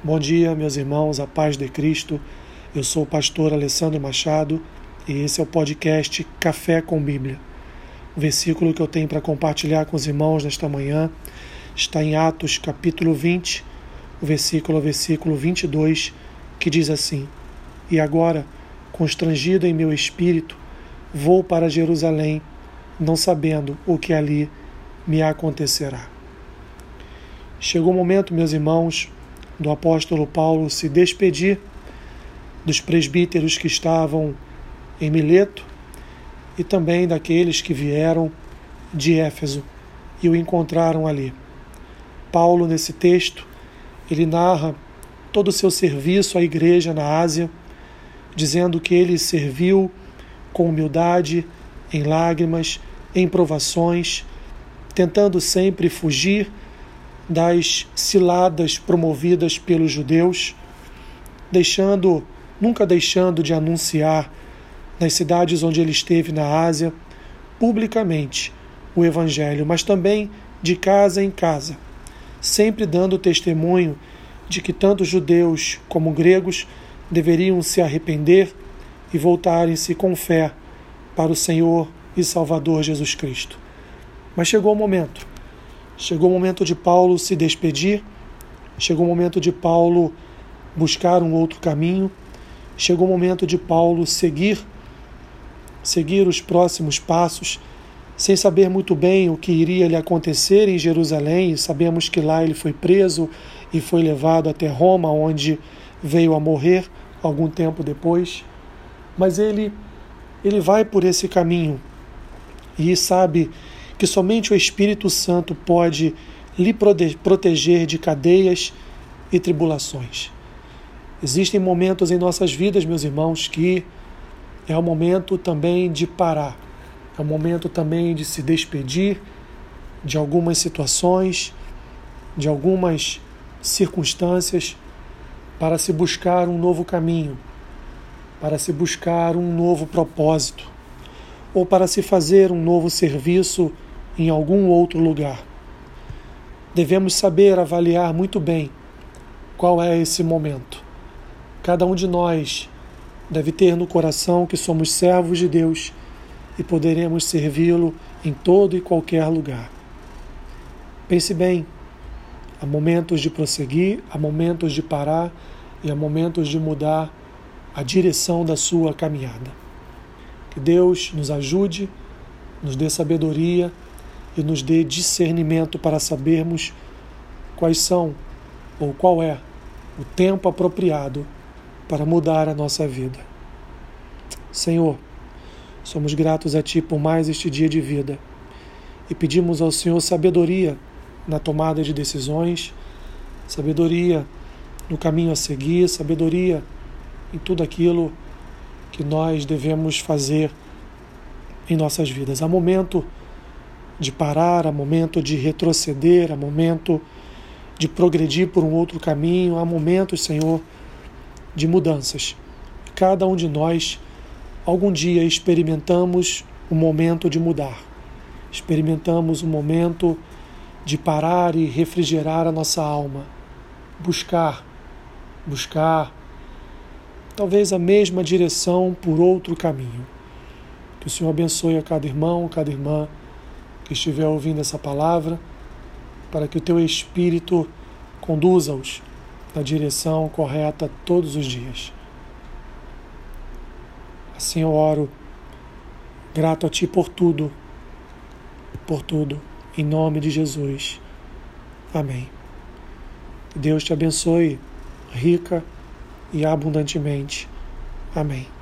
Bom dia, meus irmãos, a paz de Cristo. Eu sou o pastor Alessandro Machado e esse é o podcast Café com Bíblia. O versículo que eu tenho para compartilhar com os irmãos nesta manhã está em Atos, capítulo 20, o versículo, versículo 22, que diz assim: E agora, constrangido em meu espírito, vou para Jerusalém, não sabendo o que ali me acontecerá. Chegou o momento, meus irmãos, do apóstolo Paulo se despedir dos presbíteros que estavam em Mileto e também daqueles que vieram de Éfeso e o encontraram ali. Paulo, nesse texto, ele narra todo o seu serviço à igreja na Ásia, dizendo que ele serviu com humildade, em lágrimas, em provações, tentando sempre fugir das ciladas promovidas pelos judeus, deixando, nunca deixando de anunciar nas cidades onde ele esteve na Ásia, publicamente o evangelho, mas também de casa em casa, sempre dando testemunho de que tanto judeus como gregos deveriam se arrepender e voltarem-se com fé para o Senhor e Salvador Jesus Cristo. Mas chegou o momento Chegou o momento de Paulo se despedir, chegou o momento de Paulo buscar um outro caminho, chegou o momento de Paulo seguir seguir os próximos passos, sem saber muito bem o que iria lhe acontecer em Jerusalém. Sabemos que lá ele foi preso e foi levado até Roma, onde veio a morrer algum tempo depois. Mas ele ele vai por esse caminho e sabe que somente o Espírito Santo pode lhe proteger de cadeias e tribulações. Existem momentos em nossas vidas, meus irmãos, que é o momento também de parar, é o momento também de se despedir de algumas situações, de algumas circunstâncias, para se buscar um novo caminho, para se buscar um novo propósito, ou para se fazer um novo serviço em algum outro lugar. Devemos saber avaliar muito bem qual é esse momento. Cada um de nós deve ter no coração que somos servos de Deus e poderemos servi-lo em todo e qualquer lugar. Pense bem, há momentos de prosseguir, há momentos de parar e há momentos de mudar a direção da sua caminhada. Que Deus nos ajude, nos dê sabedoria e nos dê discernimento para sabermos quais são ou qual é o tempo apropriado para mudar a nossa vida. Senhor, somos gratos a Ti por mais este dia de vida e pedimos ao Senhor sabedoria na tomada de decisões, sabedoria no caminho a seguir, sabedoria em tudo aquilo que nós devemos fazer em nossas vidas. Há momento de parar, há momento de retroceder, há momento de progredir por um outro caminho, há momentos, Senhor, de mudanças. Cada um de nós, algum dia, experimentamos o momento de mudar, experimentamos o momento de parar e refrigerar a nossa alma, buscar, buscar, talvez a mesma direção por outro caminho. Que o Senhor abençoe a cada irmão, cada irmã que estiver ouvindo essa palavra, para que o teu Espírito conduza-os na direção correta todos os dias. Assim eu oro, grato a Ti por tudo, por tudo, em nome de Jesus. Amém. Deus te abençoe rica e abundantemente. Amém.